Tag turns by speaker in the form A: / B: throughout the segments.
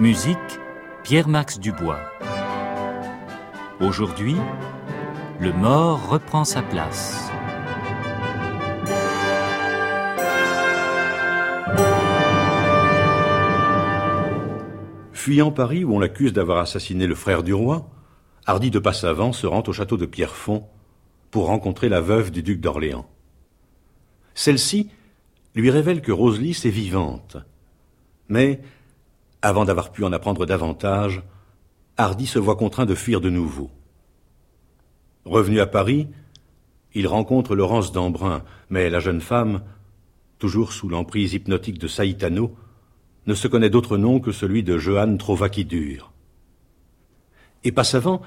A: Musique Pierre-Max Dubois. Aujourd'hui, le mort reprend sa place.
B: Fuyant Paris où on l'accuse d'avoir assassiné le frère du roi, Hardy de Passavant se rend au château de Pierrefonds pour rencontrer la veuve du duc d'Orléans. Celle-ci lui révèle que Roselys est vivante. Mais, avant d'avoir pu en apprendre davantage, Hardy se voit contraint de fuir de nouveau. Revenu à Paris, il rencontre Laurence d'Embrun, mais la jeune femme, toujours sous l'emprise hypnotique de Saïtano, ne se connaît d'autre nom que celui de Johanne Trovaquidur. Et Passavant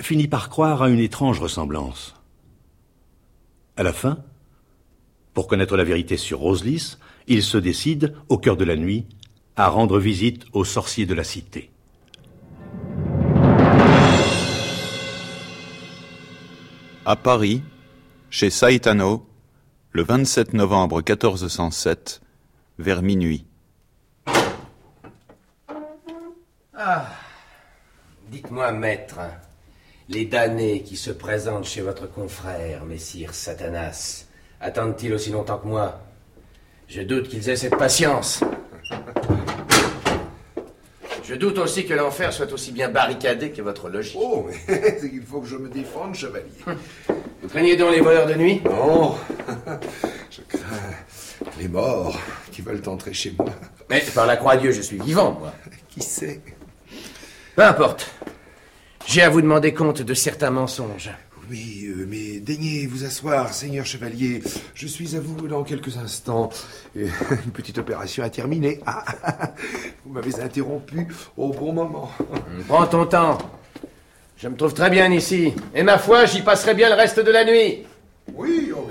B: finit par croire à une étrange ressemblance. À la fin, pour connaître la vérité sur Roselys, il se décide, au cœur de la nuit, à rendre visite aux sorciers de la cité.
C: À Paris, chez Saitano, le 27 novembre 1407, vers minuit.
D: Ah, dites-moi, maître, les damnés qui se présentent chez votre confrère, messire Satanas, attendent-ils aussi longtemps que moi? Je doute qu'ils aient cette patience. Je doute aussi que l'enfer soit aussi bien barricadé que votre logis.
E: Oh, mais il faut que je me défende, chevalier.
D: Vous craignez donc les voleurs de nuit?
E: Non, je crains les morts qui veulent entrer chez moi.
D: Mais par la croix Dieu, je suis vivant, moi.
E: Qui sait?
D: Peu importe. J'ai à vous demander compte de certains mensonges.
E: Oui, euh, mais daignez vous asseoir, seigneur chevalier. Je suis à vous dans quelques instants. Et une petite opération à terminer. Ah, vous m'avez interrompu au bon moment.
D: Prends ton temps. Je me trouve très bien ici. Et ma foi, j'y passerai bien le reste de la nuit.
E: Oui, oh,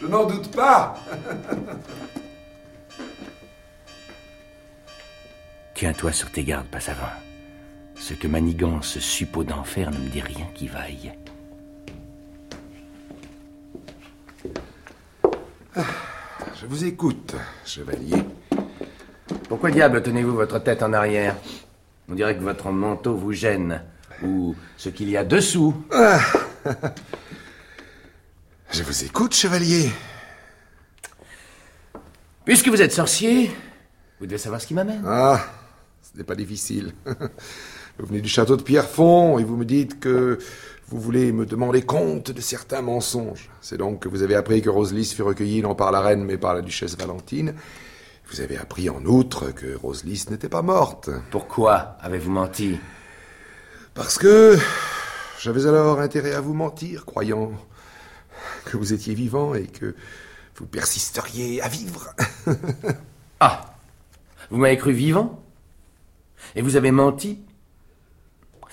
E: je n'en doute pas.
D: Tiens-toi sur tes gardes, Passavant. Ce que Manigance suppôt d'enfer ne me dit rien qui vaille.
E: Je vous écoute, chevalier.
D: Pourquoi diable tenez-vous votre tête en arrière? On dirait que votre manteau vous gêne. Ou ce qu'il y a dessous.
E: Je vous écoute, chevalier.
D: Puisque vous êtes sorcier, vous devez savoir ce qui m'amène.
E: Ah, ce n'est pas difficile. Vous venez du château de Pierrefonds et vous me dites que vous voulez me demander compte de certains mensonges. C'est donc que vous avez appris que Roselys fut recueillie non par la reine mais par la duchesse Valentine. Vous avez appris en outre que Roselys n'était pas morte.
D: Pourquoi avez-vous menti?
E: Parce que j'avais alors intérêt à vous mentir, croyant que vous étiez vivant et que vous persisteriez à vivre.
D: Ah Vous m'avez cru vivant? Et vous avez menti?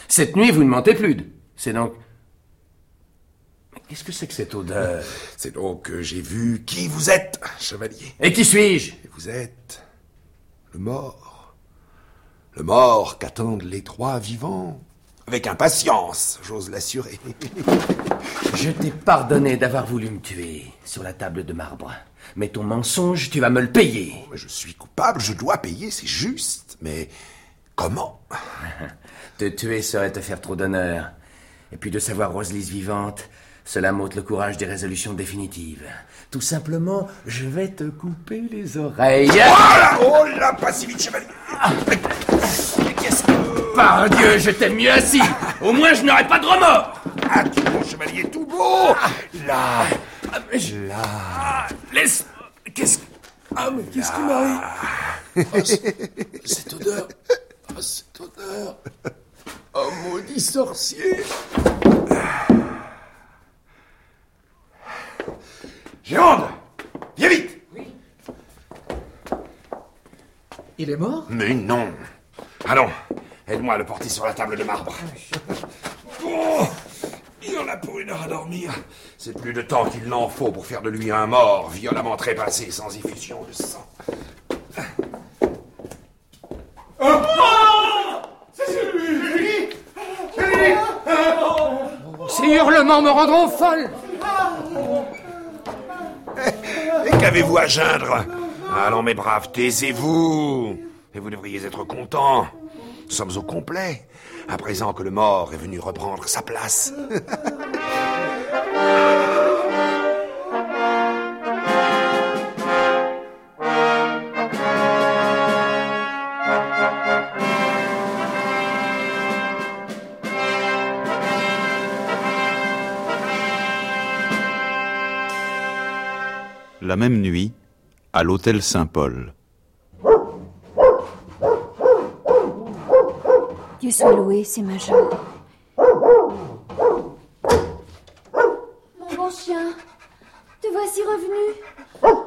D: Cette nuit, vous ne mentez plus. C'est donc. Qu'est-ce que c'est que cette odeur?
E: C'est donc que j'ai vu qui vous êtes, chevalier.
D: Et qui suis-je?
E: Vous êtes le mort. Le mort qu'attendent les trois vivants. Avec impatience, j'ose l'assurer.
D: Je t'ai pardonné d'avoir voulu me tuer sur la table de marbre. Mais ton mensonge, tu vas me le payer.
E: Mais je suis coupable, je dois payer, c'est juste. Mais comment?
D: Te tuer serait te faire trop d'honneur. Et puis de savoir Roselys vivante, cela m'ôte le courage des résolutions définitives. Tout simplement, je vais te couper les oreilles.
E: Oh là Oh là Pas si vite, chevalier
D: Mais qu'est-ce que... Par Dieu, je t'aime mieux assis. Au moins, je n'aurai pas de remords.
E: Ah, tu mon chevalier tout beau Là
D: Ah, mais je-
E: Là
D: Ah, laisse... Qu'est-ce... Ah, mais qu'est-ce qui m'arrive? Ah, c- Cette odeur... Ah, cette odeur... Oh, maudit sorcier
E: Géronde Viens vite
F: Il est mort
E: Mais non. Allons, aide-moi à le porter sur la table de marbre. Oh, il en a pour une heure à dormir. C'est plus de temps qu'il n'en faut pour faire de lui un mort violemment trépassé sans effusion de sang.
F: Ces hurlements me rendront folle
E: Et qu'avez-vous à geindre Allons, mes braves, taisez-vous. Et vous devriez être contents. Nous sommes au complet, à présent que le mort est venu reprendre sa place.
C: La même nuit, à l'hôtel Saint-Paul.
G: Dieu soit loué, c'est Major. Mon bon chien, te voici revenu.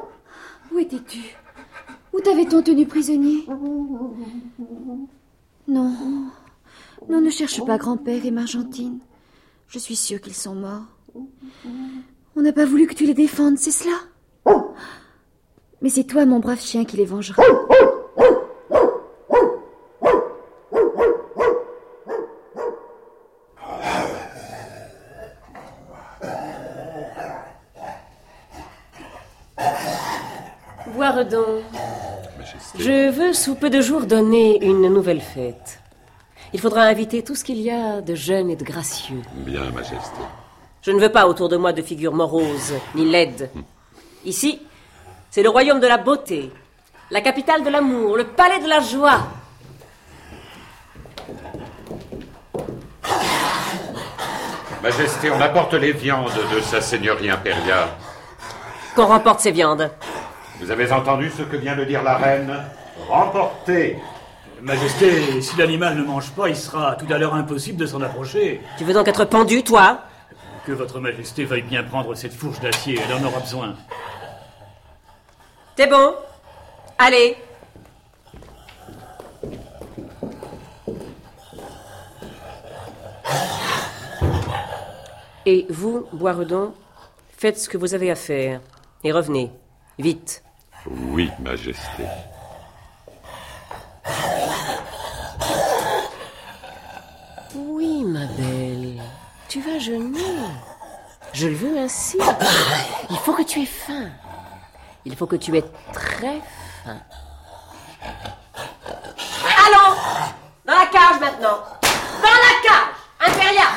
G: Où étais-tu? Où t'avait-on tenu prisonnier? Non. Non, ne cherche pas grand-père et Margentine. Je suis sûre qu'ils sont morts. On n'a pas voulu que tu les défendes, c'est cela? Mais c'est toi, mon brave chien, qui les vengera.
H: Boiredon, je veux sous peu de jours donner une nouvelle fête. Il faudra inviter tout ce qu'il y a de jeune et de gracieux.
B: Bien, Majesté.
H: Je ne veux pas autour de moi de figures moroses, ni laides. Ici, c'est le royaume de la beauté, la capitale de l'amour, le palais de la joie.
I: Majesté, on apporte les viandes de sa seigneurie impériale.
H: Qu'on remporte ces viandes.
I: Vous avez entendu ce que vient de dire la reine Remportez
J: Majesté, si l'animal ne mange pas, il sera tout à l'heure impossible de s'en approcher.
H: Tu veux donc être pendu, toi?
J: Que votre majesté veuille bien prendre cette fourche d'acier, elle en aura besoin.
H: T'es bon Allez. Et vous, Boiredon, faites ce que vous avez à faire. Et revenez. Vite.
B: Oui, Majesté.
H: Oui, ma belle. Tu vas jeûner. Je le veux ainsi. Il faut que tu aies faim. Il faut que tu aies très faim. Allons! Dans la cage maintenant. Dans la cage! Impérial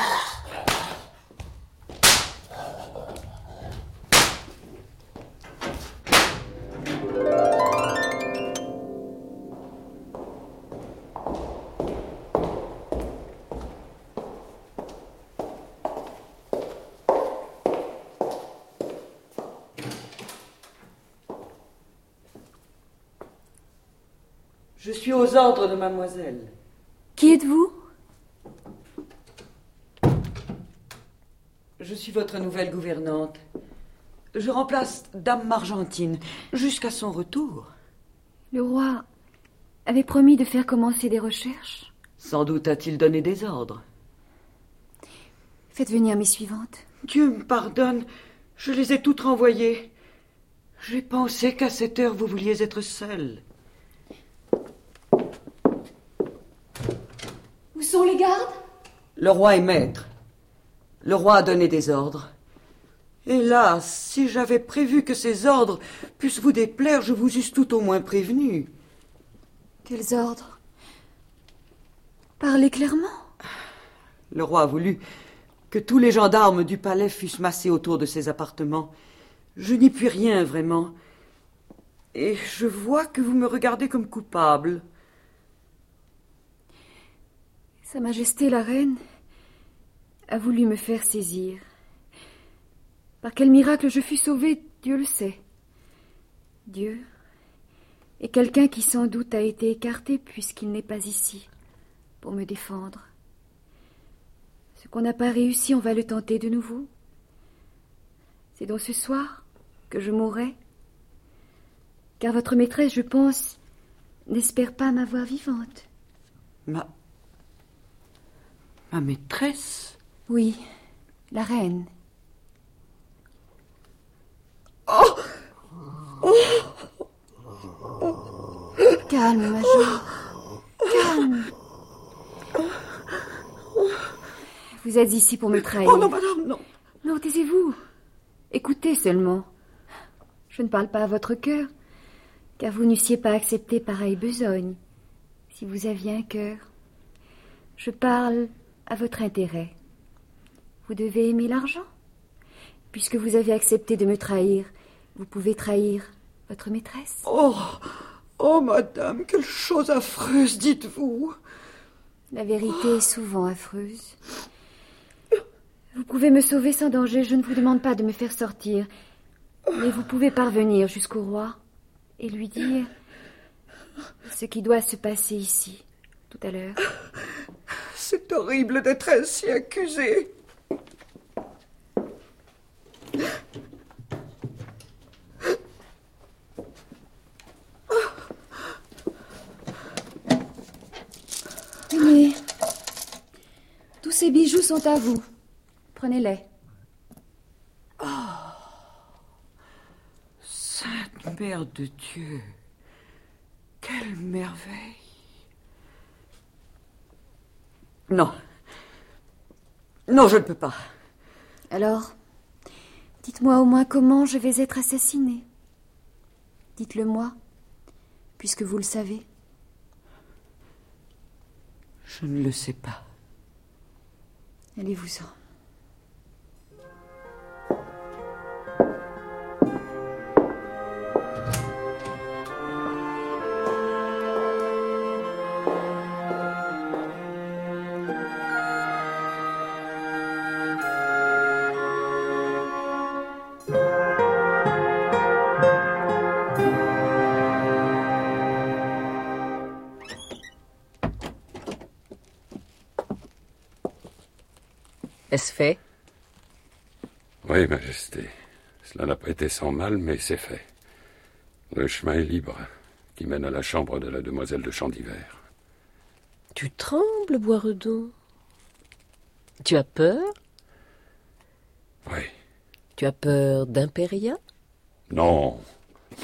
K: Je suis aux ordres de mademoiselle.
G: Qui êtes-vous?
K: Je suis votre nouvelle gouvernante. Je remplace Dame Margentine jusqu'à son retour.
G: Le roi avait promis de faire commencer des recherches.
K: Sans doute a-t-il donné des ordres.
G: Faites venir mes suivantes.
K: Dieu me pardonne, je les ai toutes renvoyées. J'ai pensé qu'à cette heure vous vouliez être seule.
G: Sont les gardes?
K: Le roi est maître. Le roi a donné des ordres. Hélas, si j'avais prévu que ces ordres puissent vous déplaire, je vous eusse tout au moins prévenu.
G: Quels ordres? Parlez clairement.
K: Le roi a voulu que tous les gendarmes du palais fussent massés autour de ses appartements. Je n'y puis rien vraiment. Et je vois que vous me regardez comme coupable.
G: Sa Majesté la Reine a voulu me faire saisir. Par quel miracle je fus sauvée, Dieu le sait. Dieu est quelqu'un qui sans doute a été écarté puisqu'il n'est pas ici pour me défendre. Ce qu'on n'a pas réussi, on va le tenter de nouveau. C'est donc ce soir que je mourrai. Car votre maîtresse, je pense, n'espère pas m'avoir vivante.
K: Ma. Ma maîtresse
G: Oui, la reine.
K: Oh
G: Calme, Major. Calme. Vous êtes ici pour me trahir.
K: Oh non, madame, non.
G: Non, taisez-vous. Écoutez seulement. Je ne parle pas à votre cœur, car vous n'eussiez pas accepté pareille besogne si vous aviez un cœur. Je parle à votre intérêt. Vous devez aimer l'argent. Puisque vous avez accepté de me trahir, vous pouvez trahir votre maîtresse.
K: Oh, oh, madame, quelle chose affreuse, dites-vous.
G: La vérité est souvent affreuse. Vous pouvez me sauver sans danger, je ne vous demande pas de me faire sortir. Mais vous pouvez parvenir jusqu'au roi et lui dire ce qui doit se passer ici, tout à l'heure.
K: C'est horrible d'être ainsi accusé.
G: Tenez. Tous ces bijoux sont à vous. Prenez-les.
K: Oh. Sainte Mère de Dieu. Quelle merveille. Non. Non, je ne peux pas.
G: Alors, dites-moi au moins comment je vais être assassinée. Dites-le moi, puisque vous le savez.
K: Je ne le sais pas.
G: Allez-vous-en.
H: Fait
L: Oui, Majesté. Cela n'a pas été sans mal, mais c'est fait. Le chemin est libre, qui mène à la chambre de la demoiselle de Chandivert.
H: Tu trembles, Boiredon Tu as peur?
L: Oui.
H: Tu as peur d'Imperia?
L: Non.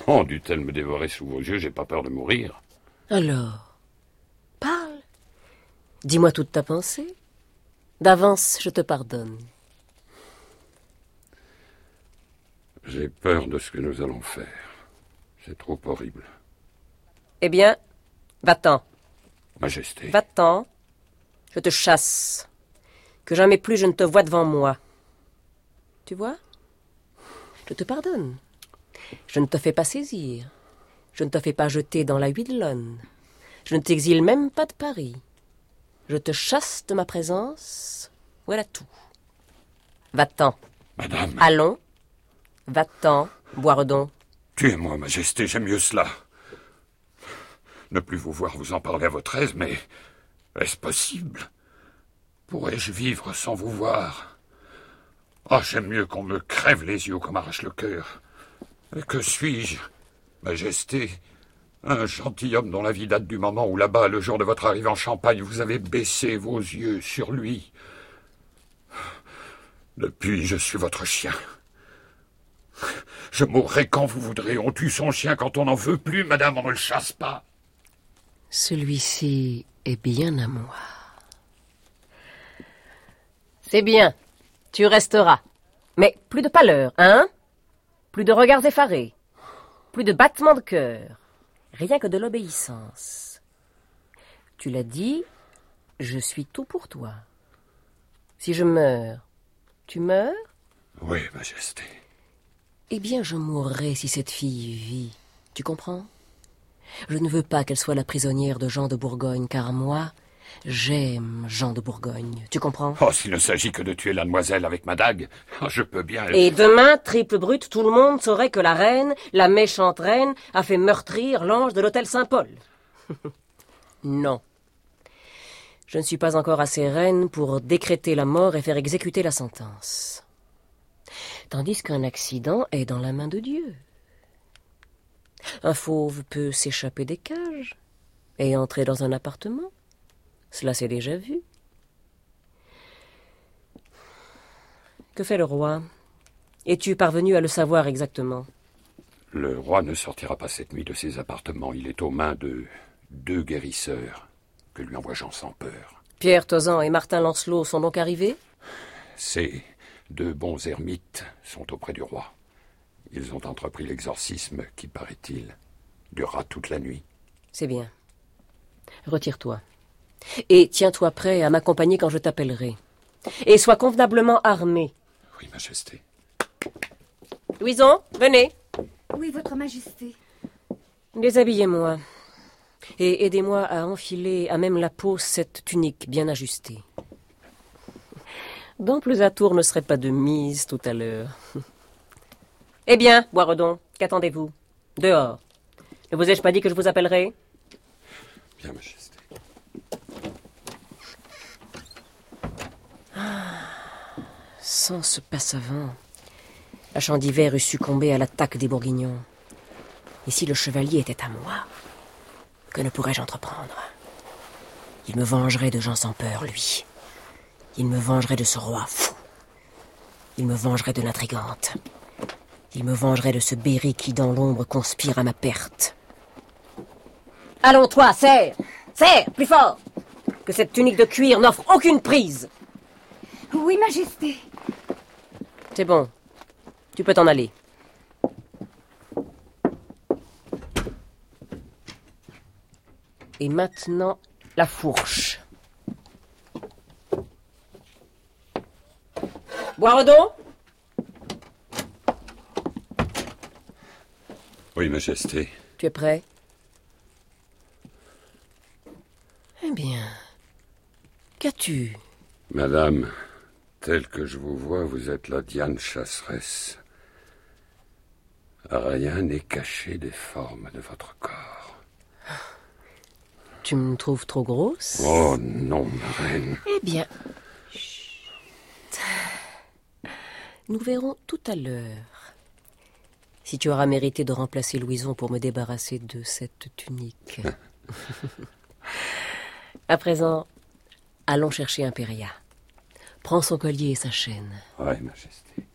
L: Non, dut-elle me dévorer sous vos yeux, j'ai pas peur de mourir.
H: Alors, parle. Dis-moi toute ta pensée. D'avance, je te pardonne.
L: J'ai peur de ce que nous allons faire. C'est trop horrible.
H: Eh bien, va-t'en.
L: Majesté.
H: Va-t'en. Je te chasse. Que jamais plus je ne te vois devant moi. Tu vois? Je te pardonne. Je ne te fais pas saisir. Je ne te fais pas jeter dans la Huidelonne. Je ne t'exile même pas de Paris. Je te chasse de ma présence. Voilà tout. Va-t'en.
L: Madame.
H: Allons. Va-t'en, Boiredon.
L: Tuez-moi, Majesté, j'aime mieux cela. Ne plus vous voir vous en parler à votre aise, mais est-ce possible? Pourrais-je vivre sans vous voir? Ah, j'aime mieux qu'on me crève les yeux qu'on m'arrache le cœur. Et que suis-je, Majesté? Un gentilhomme dont la vie date du moment où là-bas, le jour de votre arrivée en Champagne, vous avez baissé vos yeux sur lui. Depuis, je suis votre chien. Je mourrai quand vous voudrez. On tue son chien quand on n'en veut plus, madame, on ne le chasse pas.
H: Celui-ci est bien à moi. C'est bien. Tu resteras. Mais plus de pâleur, hein? Plus de regards effarés. Plus de battements de cœur. Rien que de l'obéissance. Tu l'as dit, je suis tout pour toi. Si je meurs, tu meurs?
L: Oui, Majesté.
H: Eh bien, je mourrai si cette fille vit. Tu comprends? Je ne veux pas qu'elle soit la prisonnière de Jean de Bourgogne, car moi, j'aime Jean de Bourgogne. Tu comprends?
L: Oh, s'il ne s'agit que de tuer la demoiselle avec ma dague, je peux bien...
H: Et demain, triple brute, tout le monde saurait que la reine, la méchante reine, a fait meurtrir l'ange de l'hôtel Saint-Paul. non. Je ne suis pas encore assez reine pour décréter la mort et faire exécuter la sentence. Tandis qu'un accident est dans la main de Dieu. Un fauve peut s'échapper des cages, Et entrer dans un appartement Cela s'est déjà vu. Que fait le roi? Es-tu parvenu à le savoir exactement?
L: Le roi ne sortira pas cette nuit de ses appartements. Il est aux mains de deux guérisseurs que lui envoie Jean sans peur.
H: Pierre Tozan et Martin Lancelot sont donc arrivés?
L: Ces deux bons ermites sont auprès du roi. Ils ont entrepris l'exorcisme qui, paraît-il, durera toute la nuit.
H: C'est bien. Retire-toi. Et tiens-toi prêt à m'accompagner quand je t'appellerai. Et sois convenablement armé.
L: Oui, Majesté.
H: Louison, venez.
G: Oui, Votre Majesté.
H: Déshabillez-moi. Et aidez-moi à enfiler à même la peau cette tunique bien ajustée. D'amples atours ne seraient pas de mise tout à l'heure. Eh bien, Boiredon, qu'attendez-vous? Dehors. Ne vous ai-je pas dit que je vous appellerai?
L: Bien, Majesté.
H: Sans ce passe-avant, la d'hiver eût succombé à l'attaque des Bourguignons. Et si le chevalier était à moi, que ne pourrais-je entreprendre? Il me vengerait de gens sans peur, lui. Il me vengerait de ce roi fou. Il me vengerait de l'intrigante. Il me vengerait de ce Berry qui, dans l'ombre, conspire à ma perte. Allons, toi, serre Serre Plus fort Que cette tunique de cuir n'offre aucune prise
G: Oui, Majesté.
H: C'est bon. Tu peux t'en aller. Et maintenant, la fourche. Boiredon
L: Oui, Majesté.
H: Tu es prêt? Eh bien, qu'as-tu?
L: Madame, tel que je vous vois, vous êtes la Diane chasseresse. Rien n'est caché des formes de votre corps.
H: Tu me trouves trop grosse?
L: Oh non, ma reine.
H: Eh bien, chut. nous verrons tout à l'heure si tu auras mérité de remplacer Louison pour me débarrasser de cette tunique. à présent, allons chercher Impéria. Prends son collier et sa chaîne.
L: Oui, Majesté.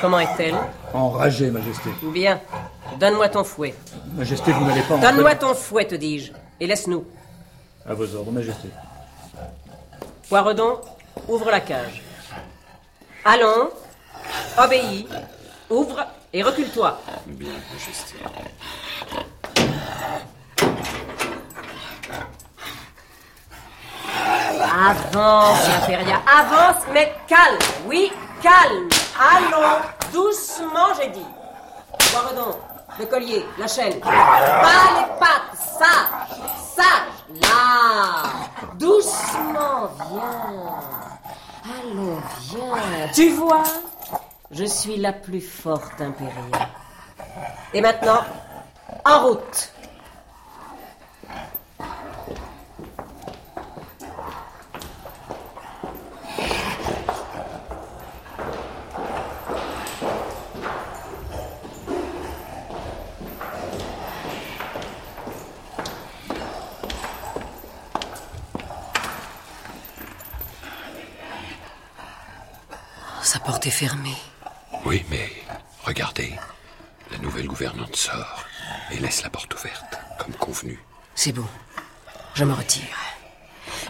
H: Comment est-elle?
J: Enragée, Majesté.
H: Bien. Donne-moi ton fouet.
J: Majesté, vous n'allez pas en
H: Donne-moi ton fouet, te dis-je. Et laisse-nous.
J: À vos ordres, Majesté.
H: Poiredon, ouvre la cage. Allons. Obéis. Ouvre et recule-toi.
L: Bien, Majesté.
H: Avance, Impéria, avance, mais calme. Oui, calme. Allons, doucement, j'ai dit. Boiredon, le collier, la chaîne. Pas les pattes, sage, sage. Là, doucement, viens. Allons, viens. Tu vois, je suis la plus forte, Impéria. Et maintenant, en route. Sa porte est fermée.
L: Oui, mais regardez. La nouvelle gouvernante sort et laisse la porte ouverte, comme convenu.
H: C'est bon. Je me retire.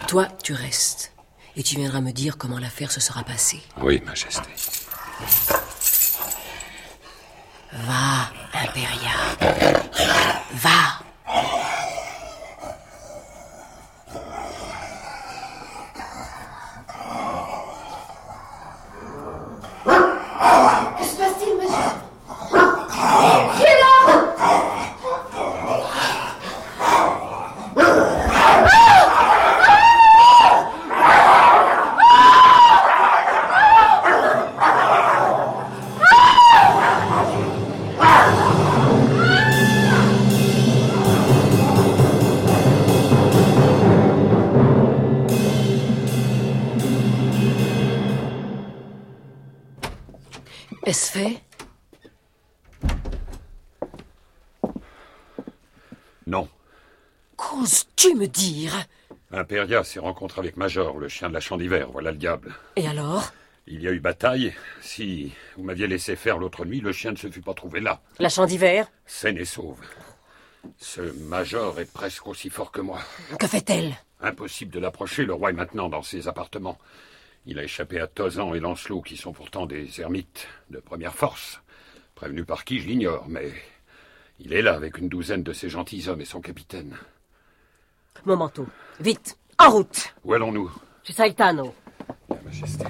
H: Toi, tu restes. Et tu viendras me dire comment l'affaire se sera passée.
L: Oui, Majesté.
H: Va, Impéria. Va. Est-ce fait?
L: Non.
H: Qu'oses-tu me dire?
L: Imperia s'est rencontré avec Major, le chien de la champ d'hiver, voilà le diable.
H: Et alors?
L: Il y a eu bataille. Si vous m'aviez laissé faire l'autre nuit, le chien ne se fut pas trouvé là.
H: La champ d'hiver?
L: Saine et sauve. Ce Major est presque aussi fort que moi.
H: Que fait-elle?
L: Impossible de l'approcher, le roi est maintenant dans ses appartements. Il a échappé à Tozan et Lancelot, qui sont pourtant des ermites de première force. Prévenu par qui, je l'ignore, mais il est là avec une douzaine de ses gentilshommes et son capitaine.
H: Mon manteau. Vite, en route
L: Où allons-nous?
H: Chez Saitano.
L: La Majesté.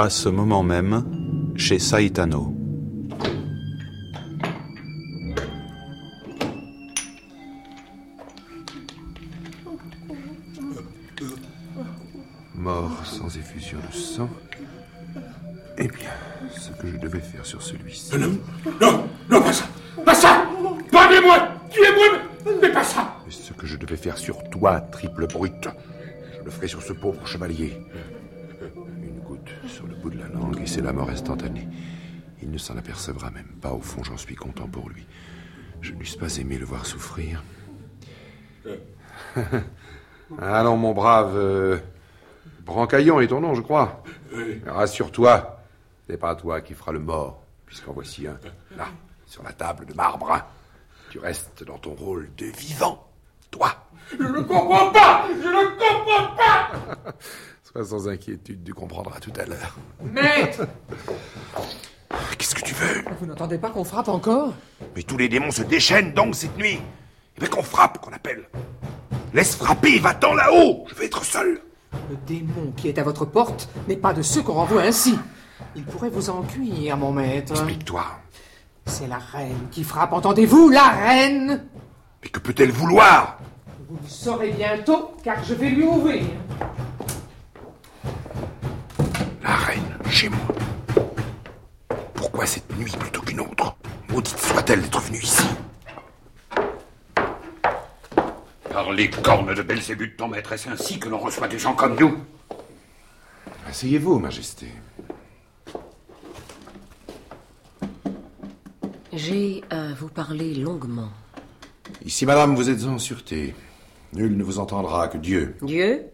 C: À ce moment même, chez Saitano.
E: Mort sans effusion de sang. Eh bien, ce que je devais faire sur celui-ci.
I: Non, non, non, pas ça Pas ça Pardonnez-moi Tuez-moi Mais pas ça
E: Et ce que je devais faire sur toi, triple brute, je le ferai sur ce pauvre chevalier. Sur le bout de la langue et c'est la mort instantanée. Il ne s'en apercevra même pas, au fond j'en suis content pour lui. Je n'eusse pas aimé le voir souffrir. Allons, mon brave. euh, Brancaillon est ton nom, je crois.
I: Oui.
E: Rassure-toi, ce n'est pas toi qui feras le mort, puisqu'en voici un, là, sur la table de marbre. Tu restes dans ton rôle de vivant, toi.
I: Je ne comprends pas Je ne comprends pas
E: Sois sans inquiétude, tu comprendras tout à l'heure.
F: Maître
E: Qu'est-ce que tu veux?
F: Vous n'entendez pas qu'on frappe encore?
E: Mais tous les démons se déchaînent donc cette nuit. Et bien qu'on frappe, qu'on appelle. Laisse frapper, va-t'en là-haut, je vais être seul.
F: Le démon qui est à votre porte n'est pas de ceux qu'on renvoie ainsi. Il pourrait vous en cuire, mon maître.
E: Explique-toi.
F: C'est la reine qui frappe, entendez-vous? La reine
E: Mais que peut-elle vouloir?
F: Vous le saurez bientôt, car je vais lui ouvrir.
E: La reine, chez moi. Pourquoi cette nuit plutôt qu'une autre? Maudite soit-elle d'être venue ici.
L: Par les cornes de Belzébuth, ton maître, est-ce ainsi que l'on reçoit des gens comme nous
E: Asseyez-vous, Majesté.
H: J'ai à vous parler longuement.
E: Ici, madame, vous êtes en sûreté. Nul ne vous entendra que Dieu.
H: Dieu?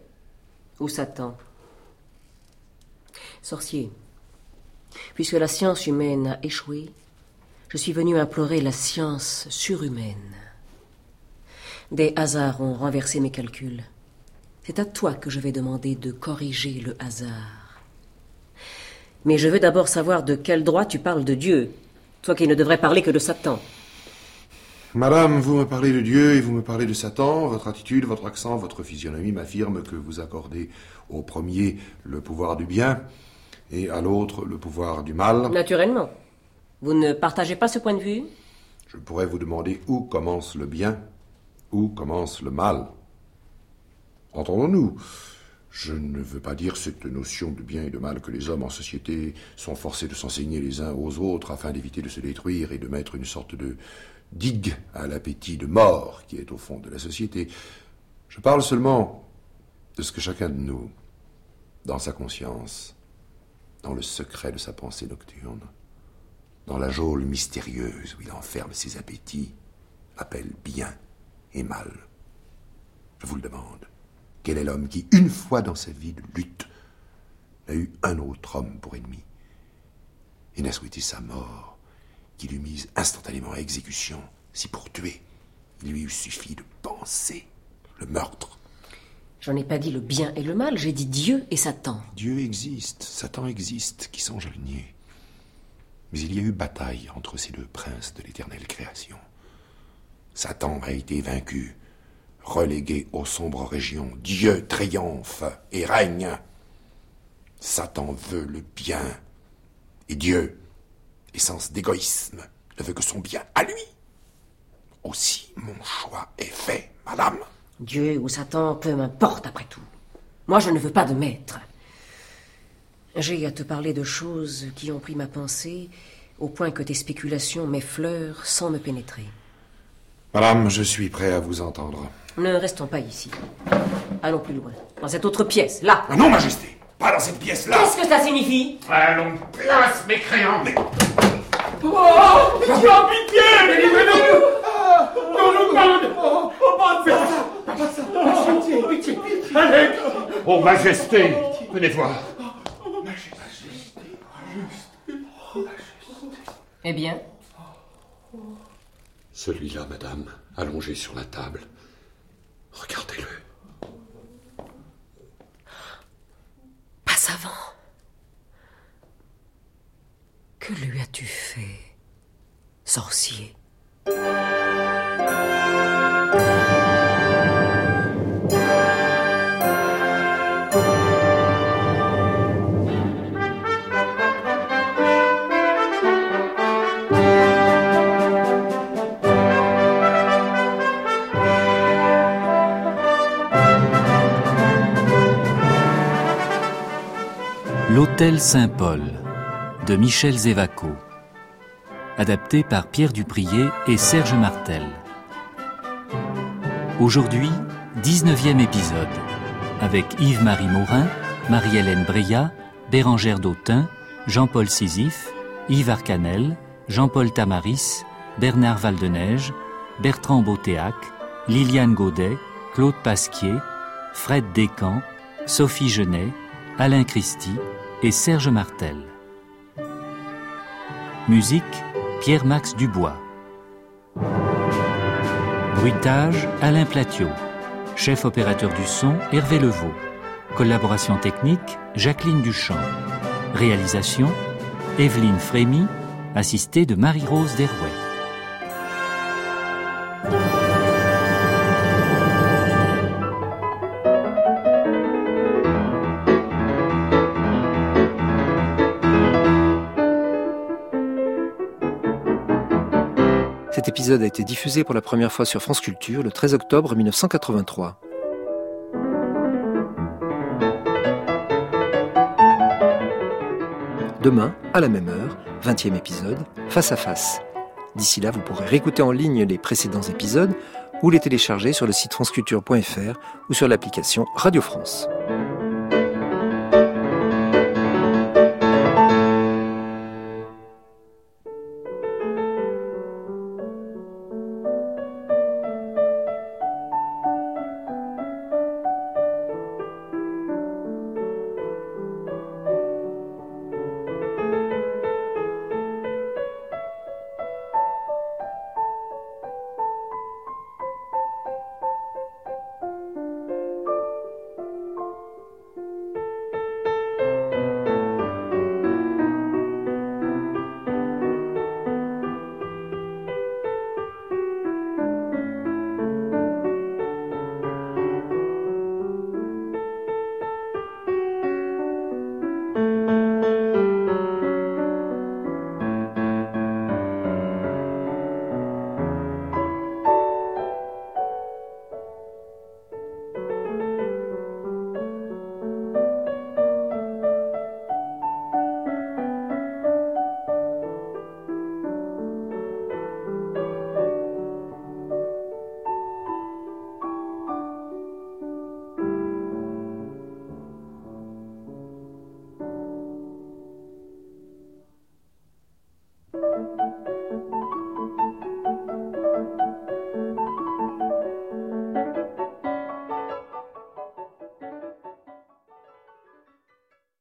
H: Ou Satan? Sorcier, puisque la science humaine a échoué, je suis venu implorer la science surhumaine. Des hasards ont renversé mes calculs. C'est à toi que je vais demander de corriger le hasard. Mais je veux d'abord savoir de quel droit tu parles de Dieu, toi qui ne devrais parler que de Satan.
E: Madame, vous me parlez de Dieu et vous me parlez de Satan. Votre attitude, votre accent, votre physionomie m'affirment que vous accordez au premier le pouvoir du bien et à l'autre le pouvoir du mal.
H: Naturellement. Vous ne partagez pas ce point de vue?
E: Je pourrais vous demander où commence le bien, où commence le mal. Entendons-nous. Je ne veux pas dire cette notion de bien et de mal que les hommes en société sont forcés de s'enseigner les uns aux autres afin d'éviter de se détruire et de mettre une sorte de digue à l'appétit de mort qui est au fond de la société. Je parle seulement de ce que chacun de nous, dans sa conscience, dans le secret de sa pensée nocturne, dans la geôle mystérieuse où il enferme ses appétits, appelle bien et mal. Je vous le demande. Quel est l'homme qui, une fois dans sa vie de lutte, n'a eu un autre homme pour ennemi? Et n'a souhaité sa mort, qui lui mise instantanément à exécution, si pour tuer, il lui eût suffi de penser le meurtre
H: J'en ai pas dit le bien et le mal, j'ai dit Dieu et Satan.
E: Dieu existe, Satan existe, qui songe à le nier. Mais il y a eu bataille entre ces deux princes de l'éternelle création. Satan a été vaincu, relégué aux sombres régions. Dieu triomphe et règne. Satan veut le bien. Et Dieu, essence d'égoïsme, ne veut que son bien à lui. Aussi, mon choix est fait, madame.
H: Dieu ou Satan, peu m'importe après tout. Moi, je ne veux pas de maître. J'ai à te parler de choses qui ont pris ma pensée au point que tes spéculations m'effleurent sans me pénétrer.
E: Madame, je suis prêt à vous entendre.
H: Ne restons pas ici. Allons plus loin, dans cette autre pièce, là.
I: Ah non, Majesté, pas dans cette pièce-là.
H: Qu'est-ce que ça signifie?
I: Allons, place, mécréants. Mais...
M: Oh Pitié, Allez
I: Oh, Majesté, venez voir.
H: Eh bien.
L: Celui-là, madame, allongé sur la table. Regardez-le.
H: Pas savant. Que lui as-tu fait, sorcier?
A: L'Hôtel Saint-Paul de Michel Zévaco. Adapté par Pierre Duprier et Serge Martel. Aujourd'hui, 19e épisode. Avec Yves-Marie Morin, Marie-Hélène Breillat, Bérangère Dautin, Jean-Paul Sisyphe, Yves Arcanel, Jean-Paul Tamaris, Bernard Valdeneige, Bertrand Beautéac, Liliane Gaudet, Claude Pasquier, Fred Descamps, Sophie Genet, Alain Christie et Serge Martel. Musique Pierre-Max Dubois. Bruitage Alain Platiot. Chef opérateur du son Hervé Levaux. Collaboration technique Jacqueline Duchamp. Réalisation Evelyne Frémy, assistée de Marie-Rose Derouet.
N: Épisode a été diffusé pour la première fois sur France Culture le 13 octobre 1983. Demain, à la même heure, 20e épisode, Face à Face. D'ici là, vous pourrez réécouter en ligne les précédents épisodes ou les télécharger sur le site franceculture.fr ou sur l'application Radio France.